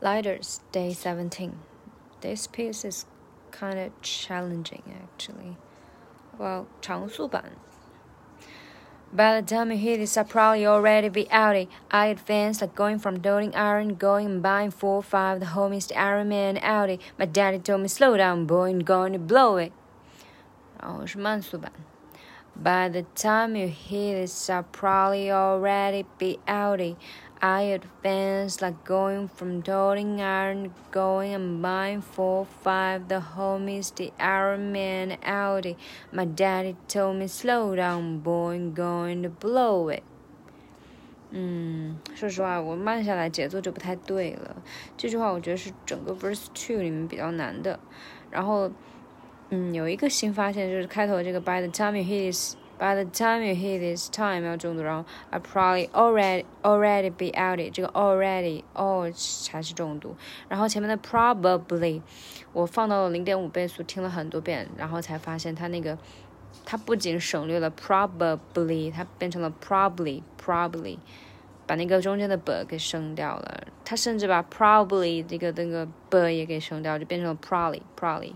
Lighters, day 17. This piece is kind of challenging actually. Well, 长速版 by the time you hear this, I'll probably already be outie. I advance like going from doting iron, going and buying four five. The homies, the Iron Man outie. My daddy told me slow down, boy, and going to blow it. 然后是慢速版。 By the time you hear this, I'll probably already be outie. I advance like going from toting iron, going and buying four five. The homies, the Iron Man Audi. My daddy told me slow down, boy, going to blow it. 嗯，说实话，我慢下来节奏就不太对了。这句话我觉得是整个 verse two 里面比较难的。然后， 嗯，有一个新发现就是开头这个 by the time you hear this。by the time you hit is time 要重读，然后 I probably already already be out it 这个 already all 才是重读，然后前面的 probably 我放到了零点五倍速听了很多遍，然后才发现它那个它不仅省略了 probably，它变成了 probably probably，把那个中间的 b 给省掉了，它甚至把 probably 这个那个 b 也给省掉，就变成了 probably probably，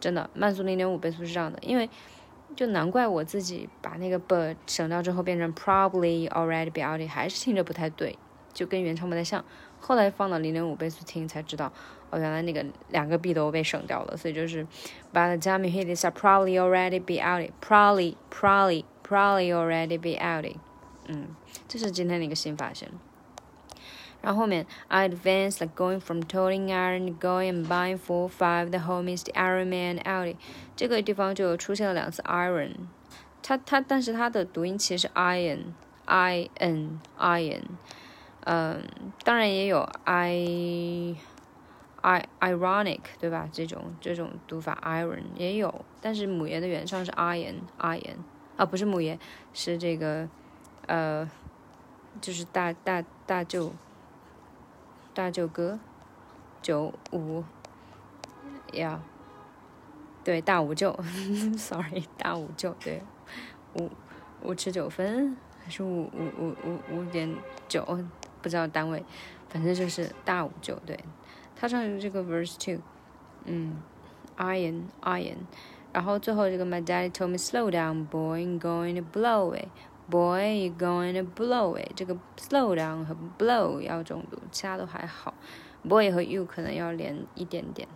真的慢速零点五倍速是这样的，因为。就难怪我自己把那个 but 省掉之后变成 probably already be out，还是听着不太对，就跟原唱不太像。后来放到零点五倍速听才知道，哦，原来那个两个 b 都被省掉了，所以就是 by the time you hear this, I probably already be out, probably, probably, probably already be out。嗯，这是今天的一个新发现。然后后面 I advanced like going from toting iron going and buying four five the homies the Iron Man Audi，这个地方就出现了两次 iron，它它但是它的读音其实是 iron i n iron，嗯，当然也有 i i ironic 对吧？这种这种读法 iron 也有，但是母爷的原唱是 iron iron 啊，不是母爷，是这个呃，就是大大大舅。 大舅哥，九五，呀，对，大五舅，sorry，大五舅，对，五五尺九分还是五五五五五点九，不知道单位，反正就是大五舅，对，他唱的这个 verse two，嗯，iron iron，然后最后这个 my daddy told me slow down boy going to blow it。Boy, you going to blow it？这个 slow down 和 blow 要重读，其他都还好。Boy 和 you 可能要连一点点。